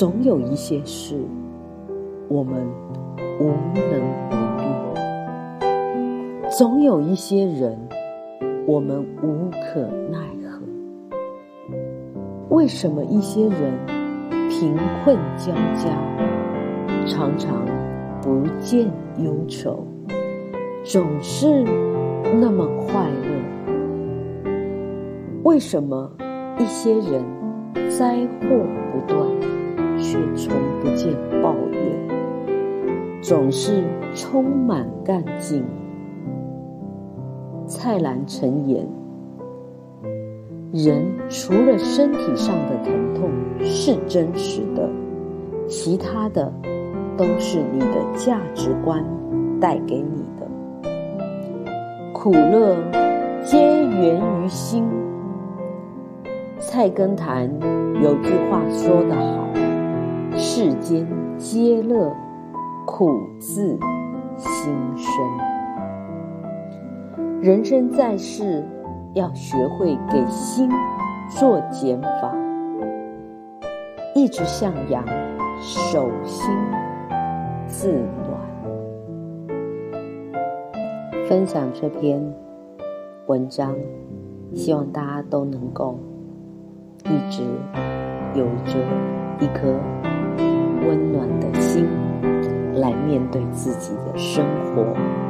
总有一些事我们无能为力，总有一些人我们无可奈何。为什么一些人贫困交加，常常不见忧愁，总是那么快乐？为什么一些人灾祸不断，却从不见抱怨，总是充满干劲？蔡澜曾言：“人除了身体上的疼痛是真实的，其他的都是你的价值观带给你的。”苦乐皆源于心。菜根谭有句话说得好：“世间皆乐，苦自心生。”人生在世，要学会给心做减法，一直向阳，手心自暖。分享这篇文章，希望大家都能够一直有着一颗温暖的心来面对自己的生活。